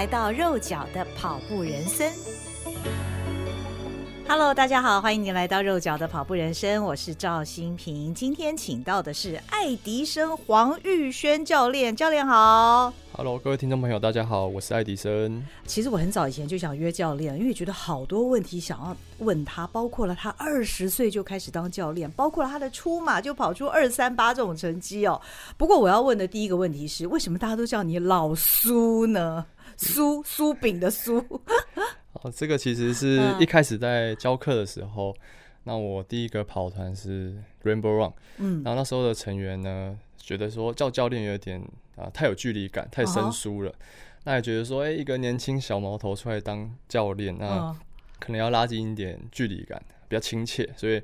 来到肉脚的跑步人生。Hello，大家好，欢迎您来到肉脚的跑步人生，我是赵新平。今天请到的是爱迪生黄玉轩教练，教练好。Hello，各位听众朋友，大家好，我是爱迪生。其实我很早以前就想约教练，因为觉得好多问题想要问他，包括了他二十岁就开始当教练，包括了他的出马就跑出二三八这种成绩哦。不过我要问的第一个问题是，为什么大家都叫你老苏呢？苏苏饼的酥。哦，这个其实是一开始在教课的时候，嗯、那我第一个跑团是 Rainbow Run，嗯，然后那时候的成员呢，觉得说叫教练有点。啊，太有距离感，太生疏了。Uh. 那也觉得说，哎、欸，一个年轻小毛头出来当教练，那可能要拉近一点距离感，比较亲切。所以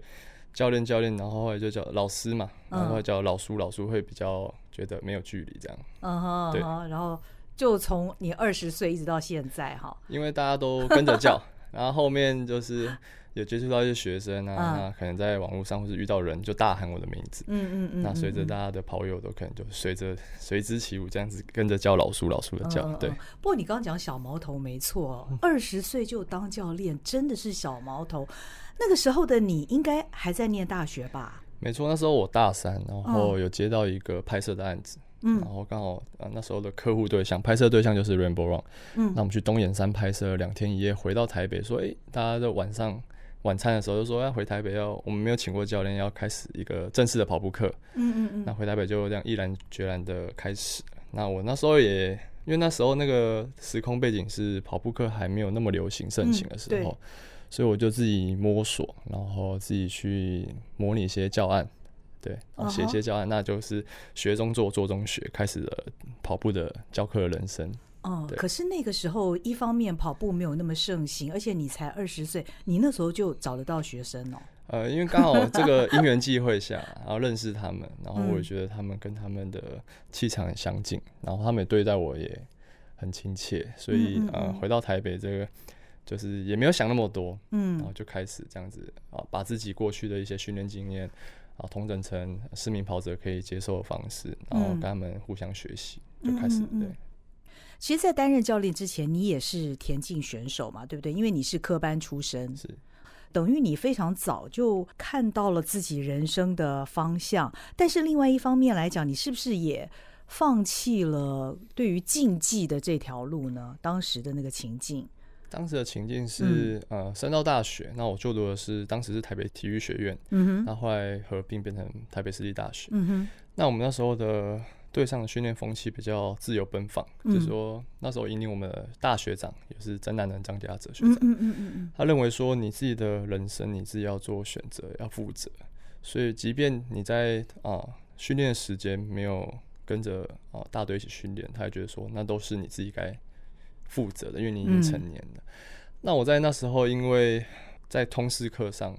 教练教练，然后后来就叫老师嘛，然后叫老叔老叔，会比较觉得没有距离这样。嗯哼、uh，huh. 对。然后就从你二十岁一直到现在哈，因为大家都跟着叫，然后后面就是。有接触到一些学生啊，可能在网络上或是遇到人就大喊我的名字，嗯嗯嗯，那随着大家的跑友都可能就随着随之起舞，这样子跟着叫老叔老叔的叫，对。不过你刚刚讲小毛头没错，二十岁就当教练真的是小毛头。那个时候的你应该还在念大学吧？没错，那时候我大三，然后有接到一个拍摄的案子，嗯，然后刚好啊那时候的客户对象拍摄对象就是 Rainbow Run，嗯，那我们去东眼山拍摄两天一夜，回到台北说，哎，大家在晚上。晚餐的时候就说要回台北，要我们没有请过教练，要开始一个正式的跑步课。嗯嗯嗯。那回台北就这样毅然决然的开始。那我那时候也因为那时候那个时空背景是跑步课还没有那么流行盛行的时候，所以我就自己摸索，然后自己去模拟一些教案，对，写一些教案，那就是学中做，做中学，开始了跑步的教课人生。嗯，可是那个时候，一方面跑步没有那么盛行，而且你才二十岁，你那时候就找得到学生哦。呃，因为刚好这个因缘际会下，然后认识他们，然后我也觉得他们跟他们的气场很相近，然后他们也对待我也很亲切，所以呃，回到台北这个就是也没有想那么多，嗯，然后就开始这样子啊，把自己过去的一些训练经验啊，同整成市民跑者可以接受的方式，然后跟他们互相学习，就开始对。其实，在担任教练之前，你也是田径选手嘛，对不对？因为你是科班出身，是等于你非常早就看到了自己人生的方向。但是，另外一方面来讲，你是不是也放弃了对于竞技的这条路呢？当时的那个情境，当时的情境是、嗯、呃，升到大学，那我就读的是当时是台北体育学院，嗯哼，那后来合并变成台北市立大学，嗯哼，那我们那时候的。队上的训练风气比较自由奔放，嗯、就是说那时候引领我们的大学长也是真男人张家泽学长，嗯嗯嗯嗯、他认为说你自己的人生你自己要做选择，要负责，所以即便你在啊训练的时间没有跟着啊大队一起训练，他也觉得说那都是你自己该负责的，因为你已经成年了。嗯、那我在那时候因为在通识课上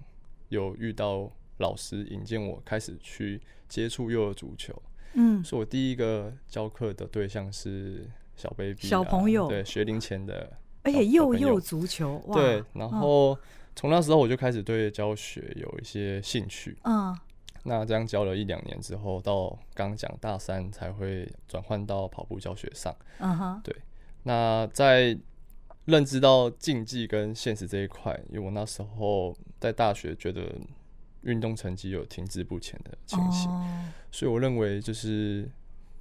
有遇到老师引荐我开始去接触幼儿足球。嗯，所以我第一个教课的对象是小 baby，啊、小朋友，对学龄前的，而且幼幼足球，哇。对，然后从那时候我就开始对教学有一些兴趣，嗯，那这样教了一两年之后，到刚讲大三才会转换到跑步教学上，嗯哼，对，那在认知到竞技跟现实这一块，因为我那时候在大学觉得。运动成绩有停滞不前的情形，oh. 所以我认为就是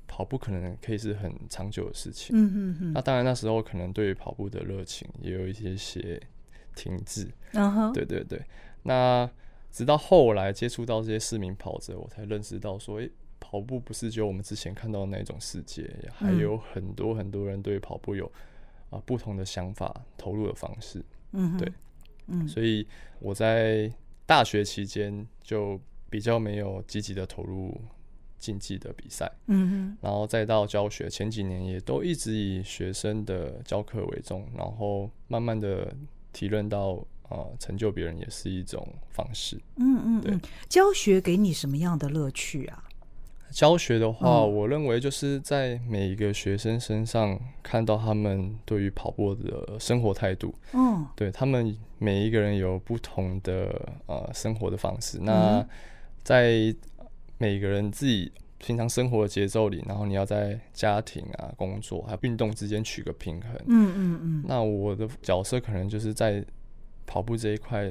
跑步可能可以是很长久的事情。嗯嗯嗯。那当然那时候可能对于跑步的热情也有一些些停滞。对对对。那直到后来接触到这些市民跑者，我才认识到说，诶，跑步不是只有我们之前看到的那种世界，还有很多很多人对跑步有啊不同的想法、投入的方式。嗯。对。嗯。所以我在。大学期间就比较没有积极的投入竞技的比赛，嗯哼，然后再到教学，前几年也都一直以学生的教课为重，然后慢慢的体认到，啊，成就别人也是一种方式。嗯嗯，对，教学给你什么样的乐趣啊？教学的话，我认为就是在每一个学生身上看到他们对于跑步的生活态度。嗯，对，他们每一个人有不同的呃生活的方式。那在每个人自己平常生活的节奏里，然后你要在家庭啊、工作还有运动之间取个平衡。嗯嗯嗯。那我的角色可能就是在跑步这一块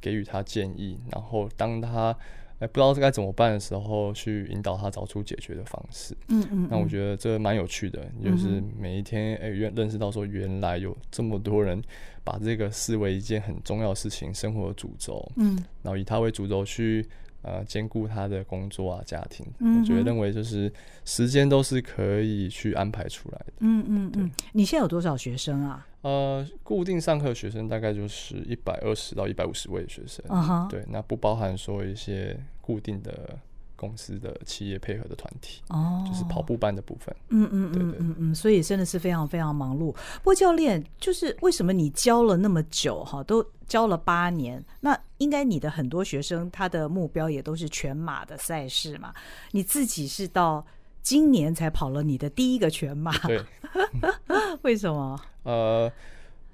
给予他建议，然后当他哎不知道该怎么办的时候，去引导他找出解决的方式。嗯嗯，嗯。那我觉得这蛮有趣的，就是每一天哎原认识到说原来有这么多人把这个视为一件很重要的事情，生活的主轴。嗯。然后以他为主轴去。呃，兼顾他的工作啊，家庭，嗯、我觉得认为就是时间都是可以去安排出来的。嗯嗯嗯。你现在有多少学生啊？呃，固定上课学生大概就是一百二十到一百五十位学生。Uh -huh. 对，那不包含说一些固定的。公司的企业配合的团体哦，就是跑步班的部分。嗯嗯嗯嗯嗯，所以真的是非常非常忙碌。不过教练，就是为什么你教了那么久哈，都教了八年，那应该你的很多学生他的目标也都是全马的赛事嘛？你自己是到今年才跑了你的第一个全马，对？为什么？呃，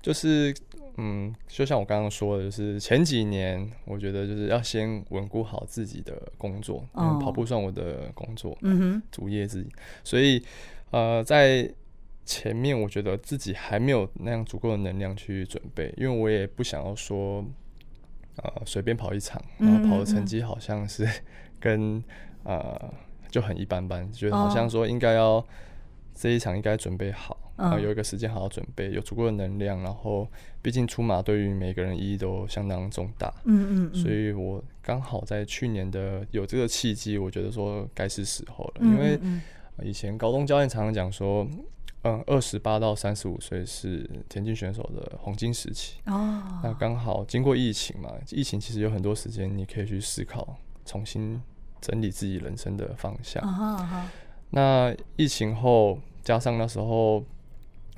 就是。嗯，就像我刚刚说的，就是前几年，我觉得就是要先稳固好自己的工作，跑步算我的工作，嗯哼，主业之一。所以，呃，在前面，我觉得自己还没有那样足够的能量去准备，因为我也不想要说，呃，随便跑一场，然后跑的成绩好像是 跟呃就很一般般，觉得好像说应该要这一场应该准备好。然后有一个时间好好准备，有足够的能量，然后毕竟出马对于每个人意义都相当重大，嗯嗯，嗯，所以我刚好在去年的有这个契机，我觉得说该是时候了，因为以前高中教练常常讲说，嗯，二十八到三十五岁是田径选手的黄金时期，哦，那刚好经过疫情嘛，疫情其实有很多时间你可以去思考，重新整理自己人生的方向，那疫情后加上那时候。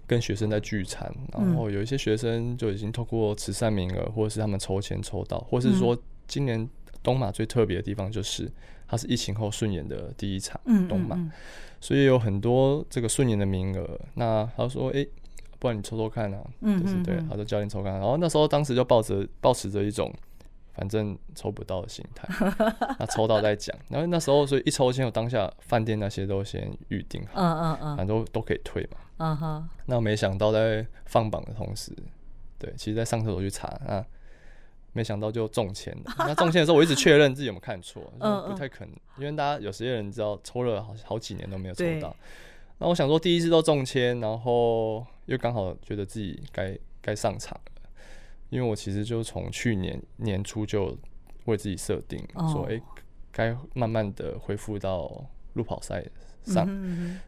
跟学生在聚餐，然后有一些学生就已经透过慈善名额，或者是他们抽签抽到，或是说今年东马最特别的地方就是它是疫情后顺延的第一场东马，所以有很多这个顺延的名额。那他说：“哎，不然你抽抽看啊。”就是对，他说教练抽看。然后那时候当时就抱着抱持着一种。反正抽不到的心态，那抽到再讲。然后那时候，所以一抽签，我当下饭店那些都先预定好，嗯嗯嗯，反正都都可以退嘛。嗯哼。那没想到在放榜的同时，对，其实在上厕所去查，那没想到就中签了。那中签的时候，我一直确认自己有没有看错，嗯不太可能，因为大家有些人知道抽了好好几年都没有抽到。那我想说，第一次都中签，然后又刚好觉得自己该该上场。因为我其实就从去年年初就为自己设定说，哎，该慢慢的恢复到路跑赛上。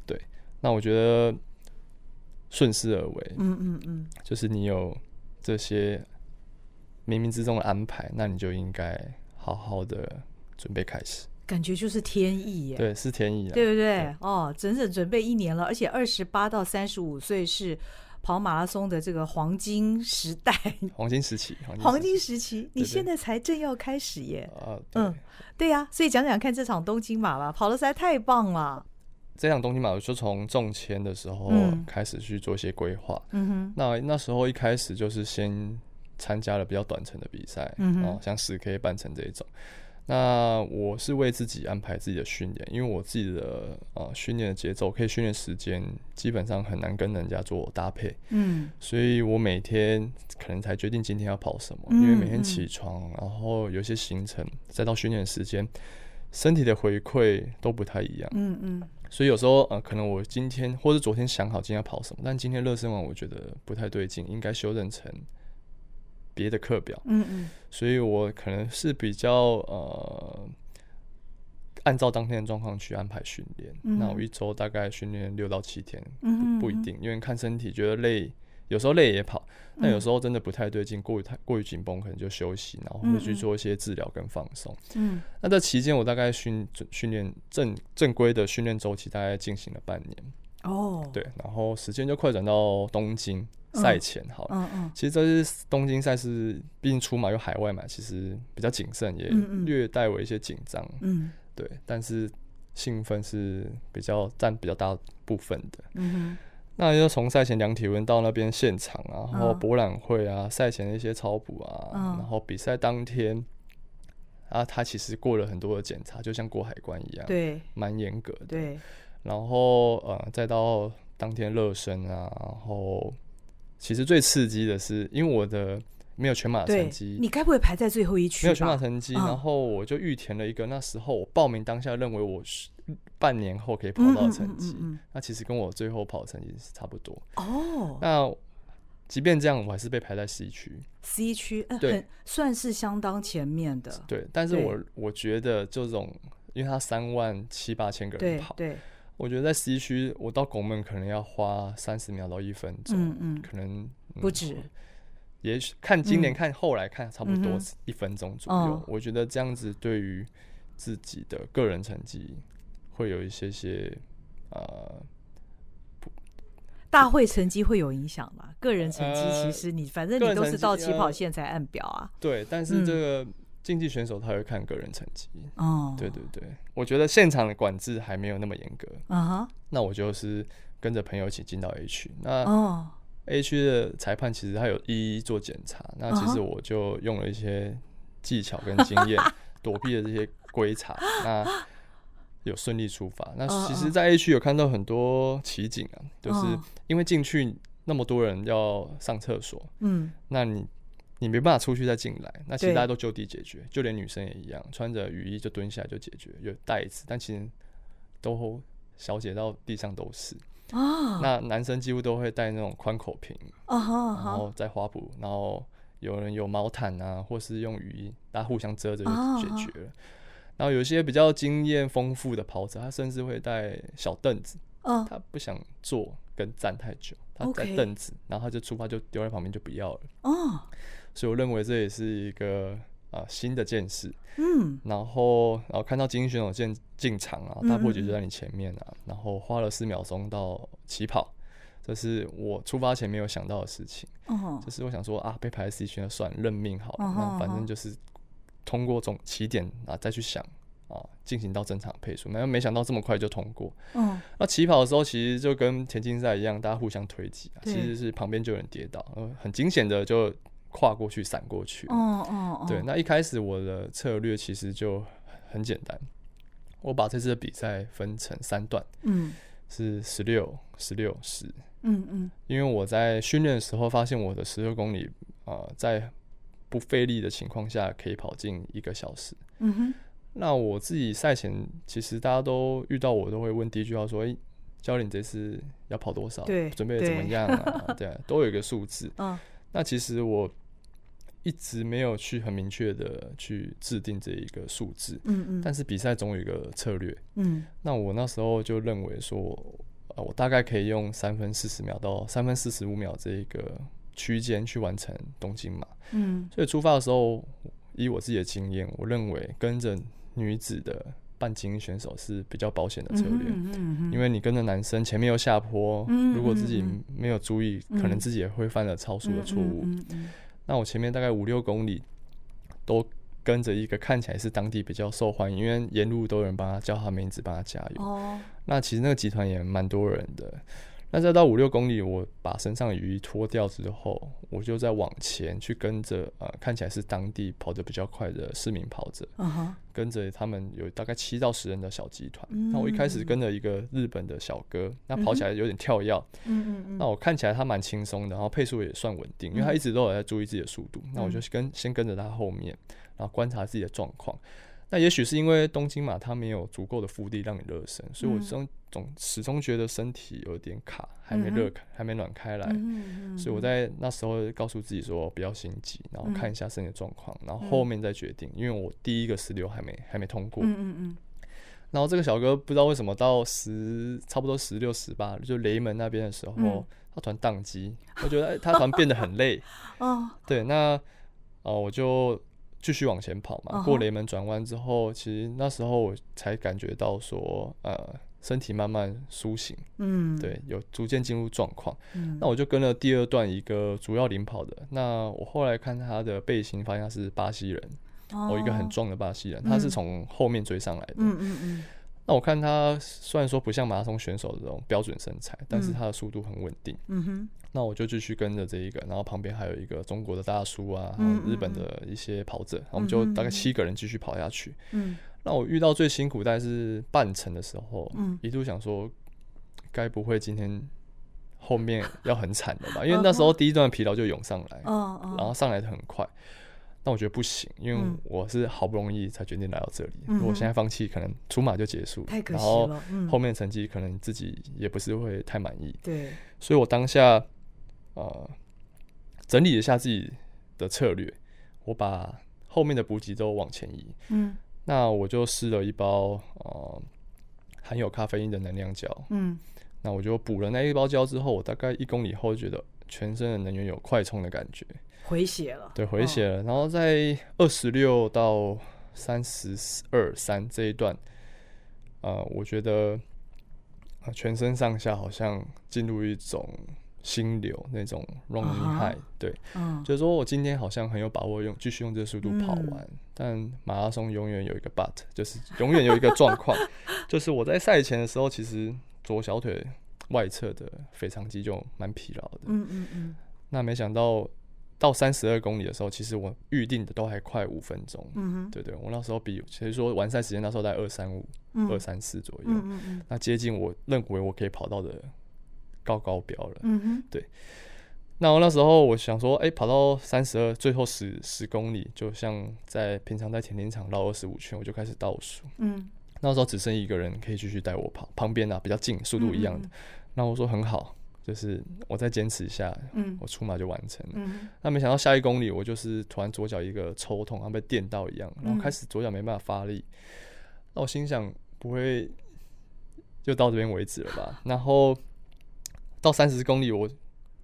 对，那我觉得顺势而为。嗯嗯嗯，就是你有这些冥冥之中的安排，那你就应该好好的准备开始。感觉就是天意耶。对，是天意，对不对？哦，整整准备一年了，而且二十八到三十五岁是。跑马拉松的这个黄金时代，黄金时期，黄金时期，你现在才正要开始耶。啊嗯，对呀，所以讲讲看这场东京马吧，跑的实在太棒了。这场东京马，我就从中签的时候开始去做一些规划。嗯哼，那那时候一开始就是先参加了比较短程的比赛，嗯哼，像十 K 半程这一种。那我是为自己安排自己的训练，因为我自己的呃训练的节奏，可以训练时间基本上很难跟人家做搭配，嗯，所以我每天可能才决定今天要跑什么，因为每天起床，然后有些行程，再到训练时间，身体的回馈都不太一样，嗯嗯，所以有时候呃可能我今天或者昨天想好今天要跑什么，但今天热身完我觉得不太对劲，应该修正成。别的课表，嗯嗯，所以我可能是比较呃，按照当天的状况去安排训练。嗯、那我一周大概训练六到七天，不，不一定，因为看身体觉得累有时候累也跑，但有时候真的不太对劲，过于太过于紧绷，可能就休息，然后会去做一些治疗跟放松。嗯，那这期间我大概训训练正正规的训练周期大概进行了半年。哦，对，然后时间就快转到东京赛前，好，嗯嗯，其实这是东京赛事，毕竟出马又海外嘛，其实比较谨慎，也略带有一些紧张。嗯，对，但是兴奋是比较占比较大部分的。嗯哼。那就从赛前量体温到那边现场啊，然后博览会啊，赛前的一些超补啊，然后比赛当天啊，他其实过了很多的检查，就像过海关一样，对，蛮严格的。对，然后呃，再到当天热身啊，然后其实最刺激的是，因为我的没有全马成绩，你该不会排在最后一区？没有全马成绩，然后我就预填了一个，那时候我报名当下认为我是。半年后可以跑到成绩，嗯嗯嗯，那其实跟我最后跑的成绩是差不多。哦，那即便这样，我还是被排在 C 区。C 区，呃，对，算是相当前面的。对，但是我我觉得这种，因为他三万七八千个人跑，对，对，我觉得在 C 区，我到拱门可能要花三十秒到一分钟，嗯嗯，可能、嗯、不止。也许看今年看后来看，差不多一分钟左右。嗯、我觉得这样子对于自己的个人成绩。会有一些些，呃，大会成绩会有影响吗？个人成绩其实你反正你都是到起跑线才按表啊。对，但是这个竞技选手他会看个人成绩。哦，对对对，我觉得现场的管制还没有那么严格。啊哈，那我就是跟着朋友一起进到 A 区。那哦，A 区的裁判其实他有一一做检查。那其实我就用了一些技巧跟经验 躲避了这些规查。那有顺利出发，那其实，在 A 区有看到很多奇景啊，就是因为进去那么多人要上厕所，嗯，那你你没办法出去再进来，那其实大家都就地解决，就连女生也一样，穿着雨衣就蹲下来就解决，有袋子，但其实都小姐到地上都是，那男生几乎都会带那种宽口瓶，然后在花布，然后有人有毛毯啊，或是用雨衣，大家互相遮着就解决了。然后有些比较经验丰富的跑者，他甚至会带小凳子，他不想坐跟站太久，他带凳子，然后他就出发就丢在旁边就不要了。哦，所以我认为这也是一个啊新的见识。嗯，然后然后看到精英选手进进场啊，大破节就在你前面啊，然后花了四秒钟到起跑，这是我出发前没有想到的事情。哦，就是我想说啊，被排 C 圈算认命好了，那反正就是。通过总起点啊，再去想啊，进行到正常配速，没有没想到这么快就通过。嗯，那起跑的时候其实就跟田径赛一样，大家互相推挤啊，其实是旁边就有人跌倒，很惊险的就跨过去闪过去。哦哦对，那一开始我的策略其实就很简单，我把这次的比赛分成三段，嗯，是十六、十六、十，嗯嗯，因为我在训练的时候发现我的十六公里啊、呃，在不费力的情况下，可以跑进一个小时。嗯哼。那我自己赛前，其实大家都遇到我，都会问第一句话说：“哎、欸，教练这次要跑多少？对，准备的怎么样啊？”对，对，都有一个数字。嗯。那其实我一直没有去很明确的去制定这一个数字。嗯嗯。但是比赛总有一个策略。嗯。那我那时候就认为说，呃，我大概可以用三分四十秒到三分四十五秒这一个。区间去完成东京马，嗯，所以出发的时候，以我自己的经验，我认为跟着女子的半精英选手是比较保险的策略，嗯嗯嗯、因为你跟着男生前面有下坡，嗯、如果自己没有注意，嗯、可能自己也会犯了超速的错误。嗯嗯嗯、那我前面大概五六公里都跟着一个看起来是当地比较受欢迎，因为沿路都有人帮他叫他名字，帮他加油。哦、那其实那个集团也蛮多人的。那再到五六公里，我把身上的雨衣脱掉之后，我就再往前去跟着呃，看起来是当地跑得比较快的市民跑者，uh huh. 跟着他们有大概七到十人的小集团。Mm hmm. 那我一开始跟着一个日本的小哥，那跑起来有点跳跃。Mm hmm. 那我看起来他蛮轻松的，然后配速也算稳定，因为他一直都有在注意自己的速度。Mm hmm. 那我就跟先跟着他后面，然后观察自己的状况。那也许是因为东京嘛它没有足够的腹地让你热身，所以我总总始终觉得身体有点卡，还没热开，还没暖开来。所以我在那时候告诉自己说不要心急，然后看一下身体状况，然后后面再决定。因为我第一个十六还没还没通过。嗯嗯然后这个小哥不知道为什么到十差不多十六十八，就雷门那边的时候，嗯、他突然宕机。我觉得哎，他突然变得很累。哦，对，那哦、呃，我就继续往前跑嘛。过雷门转弯之后，其实那时候我才感觉到说，呃，身体慢慢苏醒。嗯，对，有逐渐进入状况。嗯，那我就跟了第二段一个主要领跑的。那我后来看他的背心，发现他是巴西人。哦，我一个很壮的巴西人，他是从后面追上来的。嗯嗯嗯。那我看他虽然说不像马拉松选手的这种标准身材，但是他的速度很稳定。嗯哼。那我就继续跟着这一个，然后旁边还有一个中国的大叔啊，还有日本的一些跑者，我们就大概七个人继续跑下去。嗯。那我遇到最辛苦大概是半程的时候，一度想说，该不会今天后面要很惨的吧？因为那时候第一段疲劳就涌上来，然后上来的很快。但我觉得不行，因为我是好不容易才决定来到这里。嗯、如果现在放弃，可能出马就结束，太可惜了。然后后面成绩可能自己也不是会太满意。对，所以我当下呃整理一下自己的策略，我把后面的补给都往前移。嗯，那我就试了一包呃含有咖啡因的能量胶。嗯，那我就补了那一包胶之后，我大概一公里后觉得全身的能源有快充的感觉。回血了，对，回血了。哦、然后在二十六到三十二三这一段，呃，我觉得全身上下好像进入一种心流那种 running high，对，嗯、就是说我今天好像很有把握用继续用这个速度跑完，嗯、但马拉松永远有一个 but，就是永远有一个状况，就是我在赛前的时候，其实左小腿外侧的腓肠肌就蛮疲劳的，嗯嗯嗯，那没想到。到三十二公里的时候，其实我预定的都还快五分钟。嗯哼，对，对对，我那时候比其实说完赛时间那时候在二三五、二三四左右。嗯嗯，那接近我认为我可以跑到的高高标了。嗯哼，对。那我那时候我想说，哎、欸，跑到三十二，最后十十公里，就像在平常在田径场绕二十五圈，我就开始倒数。嗯，那时候只剩一个人可以继续带我跑，旁边啊比较近，速度一样的。那、嗯、我说很好。就是我再坚持一下，嗯，我出马就完成了。嗯，那没想到下一公里，我就是突然左脚一个抽痛，像被电到一样，然后开始左脚没办法发力。那我心想，不会就到这边为止了吧？然后到三十公里，我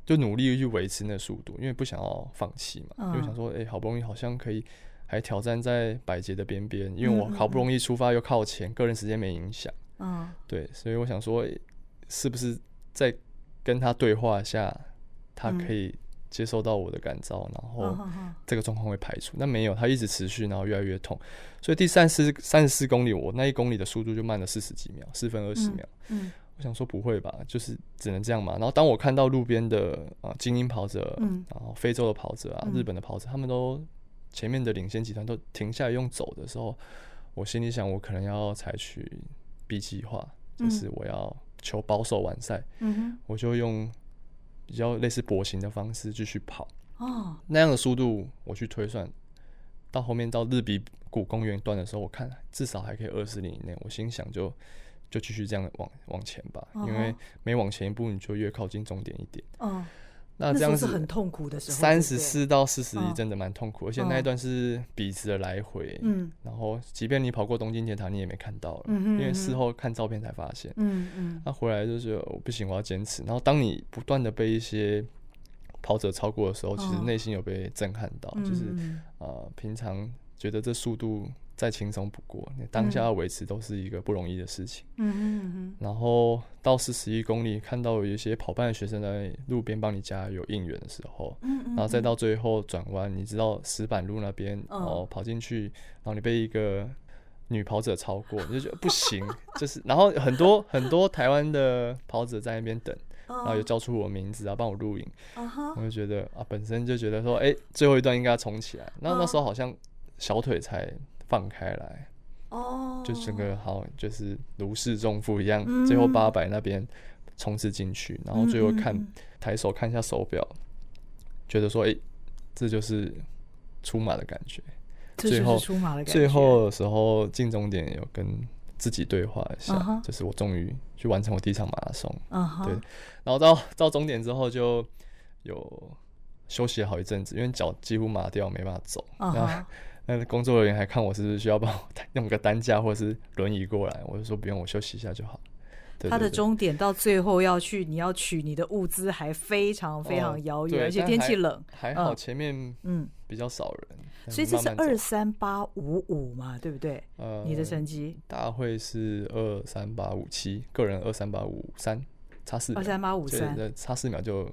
就努力去维持那速度，因为不想要放弃嘛。因为想说，哎，好不容易好像可以还挑战在百捷的边边，因为我好不容易出发又靠前，个人时间没影响。嗯，对，所以我想说，是不是在跟他对话一下，他可以接受到我的感召，嗯、然后这个状况会排除。那没有，他一直持续，然后越来越痛。所以第三十三十四公里，我那一公里的速度就慢了四十几秒，四分二十秒。嗯嗯、我想说不会吧，就是只能这样嘛。然后当我看到路边的啊精英跑者，嗯、然后非洲的跑者啊，嗯、日本的跑者，他们都前面的领先集团都停下来用走的时候，我心里想，我可能要采取 B 计划，就是我要。求保守完赛，我就用比较类似跛行的方式继续跑。哦，那样的速度我去推算，到后面到日比谷公园段的时候，我看至少还可以二十里以内。我心想就就继续这样往往前吧，哦、因为每往前一步，你就越靠近终点一点。哦那这样子很痛苦的时候，三十四到四十一真的蛮痛苦，而且那一段是笔直的来回，嗯，然后即便你跑过东京铁塔，你也没看到了，因为事后看照片才发现，嗯嗯，那回来就是我不行，我要坚持。然后当你不断的被一些跑者超过的时候，其实内心有被震撼到，就是呃，平常觉得这速度。再轻松不过，你当下要维持都是一个不容易的事情。嗯嗯嗯。然后到四十一公里，看到有一些跑伴的学生在路边帮你加油应援的时候，嗯，然后再到最后转弯，你知道石板路那边，然后跑进去，然后你被一个女跑者超过，你就觉得不行，就是，然后很多很多台湾的跑者在那边等，然后又叫出我名字啊，帮我录影，我就觉得啊，本身就觉得说，哎，最后一段应该要冲起来。那那时候好像小腿才。放开来，哦，oh. 就整个好，就是如释重负一样。嗯、最后八百那边冲刺进去，然后最后看、嗯、抬手看一下手表，觉得说，哎、欸，这就是出马的感觉。最后出马的感觉。最后的时候进终点有跟自己对话一下，uh huh. 就是我终于去完成我第一场马拉松。Uh huh. 对，然后到到终点之后就有休息了好一阵子，因为脚几乎麻掉，没办法走。Uh huh. 然后那工作人员还看我是不是需要帮我用个担架或者是轮椅过来，我就说不用，我休息一下就好。他的终点到最后要去，你要取你的物资还非常非常遥远，哦、而且天气冷，还好前面嗯。比较少人，嗯、所以这是二三八五五嘛，对不对？呃，你的成绩？大会是二三八五七，个人二三八五三，差四二三八五三，差四秒就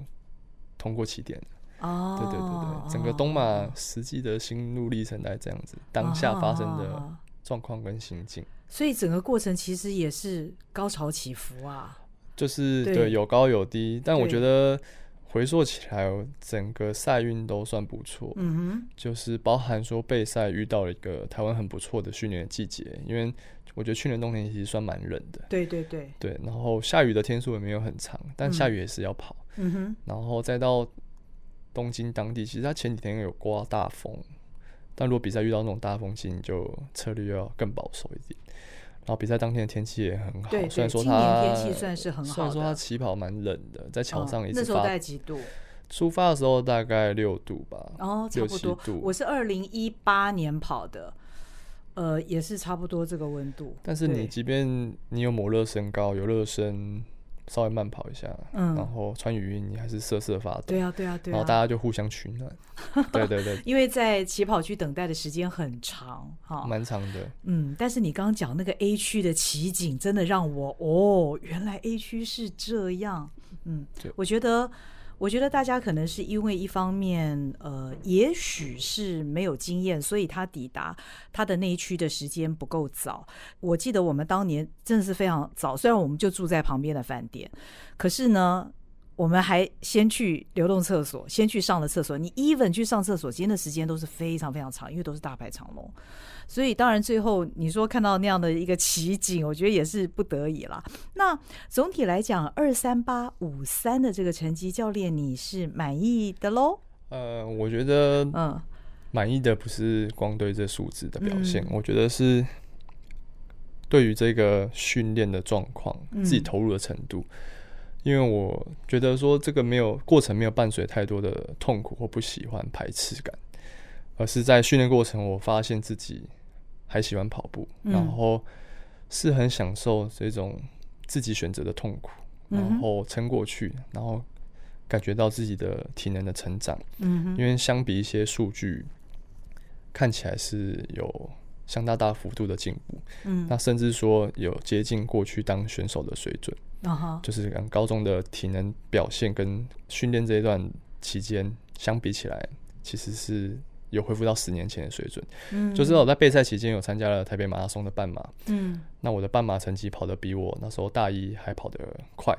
通过起点哦，对对对对，整个东马实际的心路历程大概这样子，当下发生的状况跟心境。所以整个过程其实也是高潮起伏啊，就是对，对有高有低，但我觉得回溯起来，整个赛运都算不错。嗯哼，就是包含说备赛遇到了一个台湾很不错的训练季节，因为我觉得去年冬天其实算蛮冷的。对对对。对，然后下雨的天数也没有很长，但下雨也是要跑。嗯哼，然后再到东京当地，其实它前几天有刮大风。但如果比赛遇到那种大风期，你就策略要更保守一点。然后比赛当天的天气也很好，虽然说它天气算是很好，虽然说它起跑蛮冷的，在桥上也是。那时候大概几度？出发的时候大概六度吧，哦，差不多。我是二零一八年跑的，呃，也是差不多这个温度。但是你即便你有抹热身高，有热身。稍微慢跑一下，嗯，然后穿雨衣，你还是瑟瑟发抖。对啊，对啊，对啊。然后大家就互相取暖。对对对。因为在起跑区等待的时间很长，哈，蛮长的。嗯，但是你刚刚讲那个 A 区的奇景，真的让我哦，原来 A 区是这样。嗯，对我觉得。我觉得大家可能是因为一方面，呃，也许是没有经验，所以他抵达他的那一区的时间不够早。我记得我们当年真的是非常早，虽然我们就住在旁边的饭店，可是呢。我们还先去流动厕所，先去上了厕所。你 even 去上厕所，今天的时间都是非常非常长，因为都是大排长龙。所以当然最后你说看到那样的一个奇景，我觉得也是不得已了。那总体来讲，二三八五三的这个成绩，教练你是满意的喽？呃，我觉得，嗯，满意的不是光对这数字的表现，嗯、我觉得是对于这个训练的状况，自己投入的程度。嗯因为我觉得说这个没有过程，没有伴随太多的痛苦或不喜欢排斥感，而是在训练过程，我发现自己还喜欢跑步，嗯、然后是很享受这种自己选择的痛苦，然后撑过去，然后感觉到自己的体能的成长。嗯，因为相比一些数据，看起来是有相当大幅度的进步。嗯，那甚至说有接近过去当选手的水准。Uh huh. 就是跟高中的体能表现跟训练这一段期间相比起来，其实是有恢复到十年前的水准。嗯，就是我在备赛期间有参加了台北马拉松的半马。嗯，那我的半马成绩跑得比我那时候大一还跑得快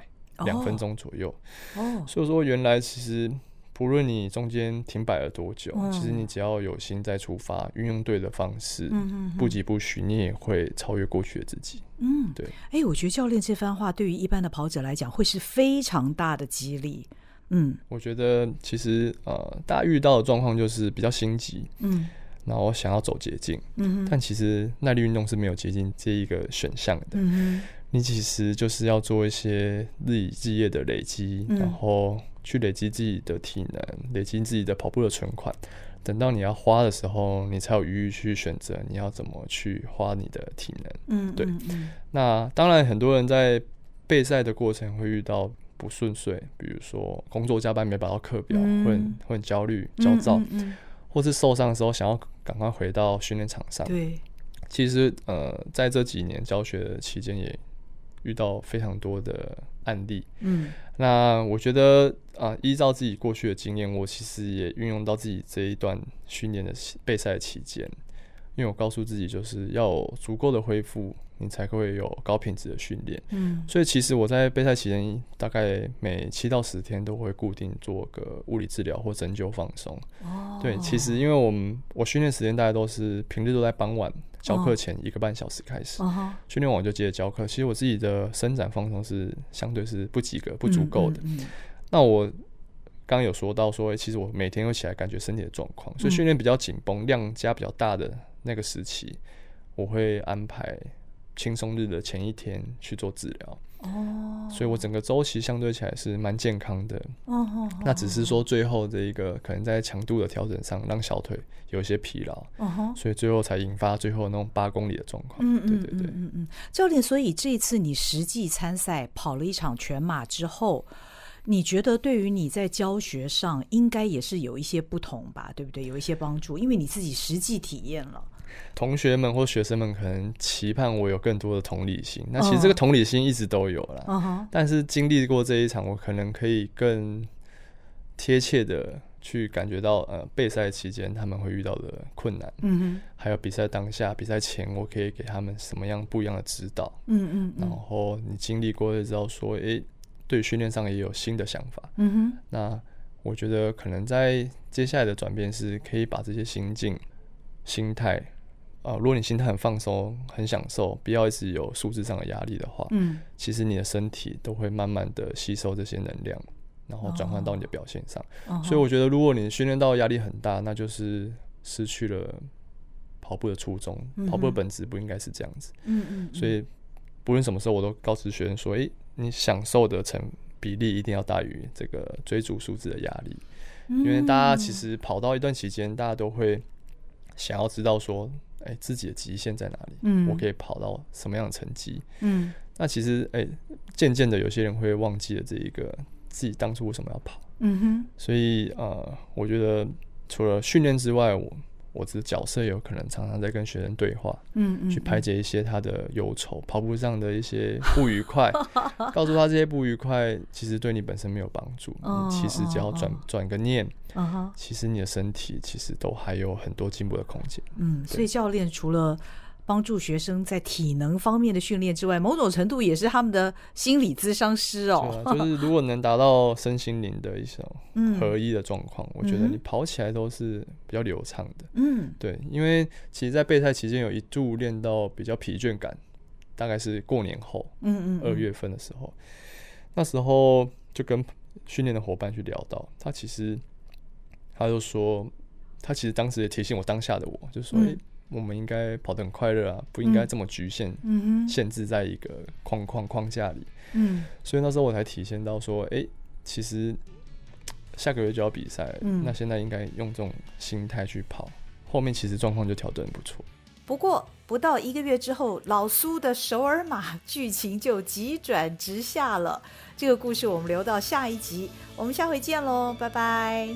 两分钟左右。哦，oh. 所以说原来其实。无论你中间停摆了多久，嗯、其实你只要有心再出发，运用对的方式，嗯、哼哼不疾不徐，你也会超越过去的自己。嗯，对。哎、欸，我觉得教练这番话对于一般的跑者来讲，会是非常大的激励。嗯，我觉得其实呃，大家遇到的状况就是比较心急，嗯，然后想要走捷径，嗯，但其实耐力运动是没有捷径这一个选项的。嗯，你其实就是要做一些日以继夜的累积，嗯、然后。去累积自己的体能，累积自己的跑步的存款，等到你要花的时候，你才有余裕去选择你要怎么去花你的体能。嗯，对。嗯嗯、那当然，很多人在备赛的过程会遇到不顺遂，比如说工作加班没把到课表，嗯、会很会很焦虑、焦躁，或是受伤的时候想要赶快回到训练场上。对，其实呃，在这几年教学的期间也遇到非常多的案例，嗯，那我觉得啊，依照自己过去的经验，我其实也运用到自己这一段训练的备赛期间，因为我告诉自己就是要有足够的恢复，你才会有高品质的训练，嗯，所以其实我在备赛期间大概每七到十天都会固定做个物理治疗或针灸放松，哦，对，其实因为我们我训练时间大概都是平日都在傍晚。教课前一个半小时开始，训练、uh. 完就接着教课。其实我自己的伸展放松是相对是不及格、不足够的。那我刚刚有说到说，其实我每天会起来感觉身体的状况，所以训练比较紧绷、量加比较大的那个时期，我会安排轻松日的前一天去做治疗。哦，所以我整个周期相对起来是蛮健康的。哦，那只是说最后这一个可能在强度的调整上，让小腿有一些疲劳。哦，所以最后才引发最后那种八公里的状况。嗯对对对，嗯嗯，教练，所以这一次你实际参赛跑了一场全马之后，你觉得对于你在教学上应该也是有一些不同吧？对不对？有一些帮助，因为你自己实际体验了。同学们或学生们可能期盼我有更多的同理心，那其实这个同理心一直都有了。Uh-huh. 但是经历过这一场，我可能可以更贴切的去感觉到，呃，备赛期间他们会遇到的困难，嗯嗯，还有比赛当下、比赛前，我可以给他们什么样不一样的指导，嗯嗯，然后你经历过就知道说，诶、欸，对训练上也有新的想法，嗯哼，那我觉得可能在接下来的转变是可以把这些心境、心态。啊、呃，如果你心态很放松、很享受，不要一直有数字上的压力的话，嗯，其实你的身体都会慢慢的吸收这些能量，然后转换到你的表现上。哦、所以我觉得，如果你训练到压力很大，那就是失去了跑步的初衷。嗯、跑步的本质不应该是这样子。嗯嗯。所以不论什么时候，我都告知学生说：“诶、欸，你享受的成比例一定要大于这个追逐数字的压力。嗯”因为大家其实跑到一段期间，大家都会想要知道说。哎、欸，自己的极限在哪里？嗯，我可以跑到什么样的成绩？嗯，那其实哎，渐、欸、渐的有些人会忘记了这一个自己当初为什么要跑。嗯哼，所以呃，我觉得除了训练之外，我。我的角色有可能常常在跟学生对话，嗯，嗯，嗯，去排解一些他的忧愁，跑步上的一些不愉快，告诉他这些不愉快其实对你本身没有帮助，哦、你其实只要转转、哦、个念，哦、其实你的身体其实都还有很多进步的空间。嗯，所以教练除了帮助学生在体能方面的训练之外，某种程度也是他们的心理咨商师哦。啊、就是如果能达到身心灵的一种合一的状况，嗯、我觉得你跑起来都是比较流畅的。嗯，对，因为其实，在备赛期间有一度练到比较疲倦感，大概是过年后，嗯嗯，二月份的时候，那时候就跟训练的伙伴去聊到，他其实他就说，他其实当时也提醒我当下的我，就说。嗯我们应该跑得很快乐啊，不应该这么局限，嗯、限制在一个框框框架里。嗯，所以那时候我才体现到说，哎、欸，其实下个月就要比赛，嗯，那现在应该用这种心态去跑，后面其实状况就调整不错。不过不到一个月之后，老苏的首尔马剧情就急转直下了。这个故事我们留到下一集，我们下回见喽，拜拜。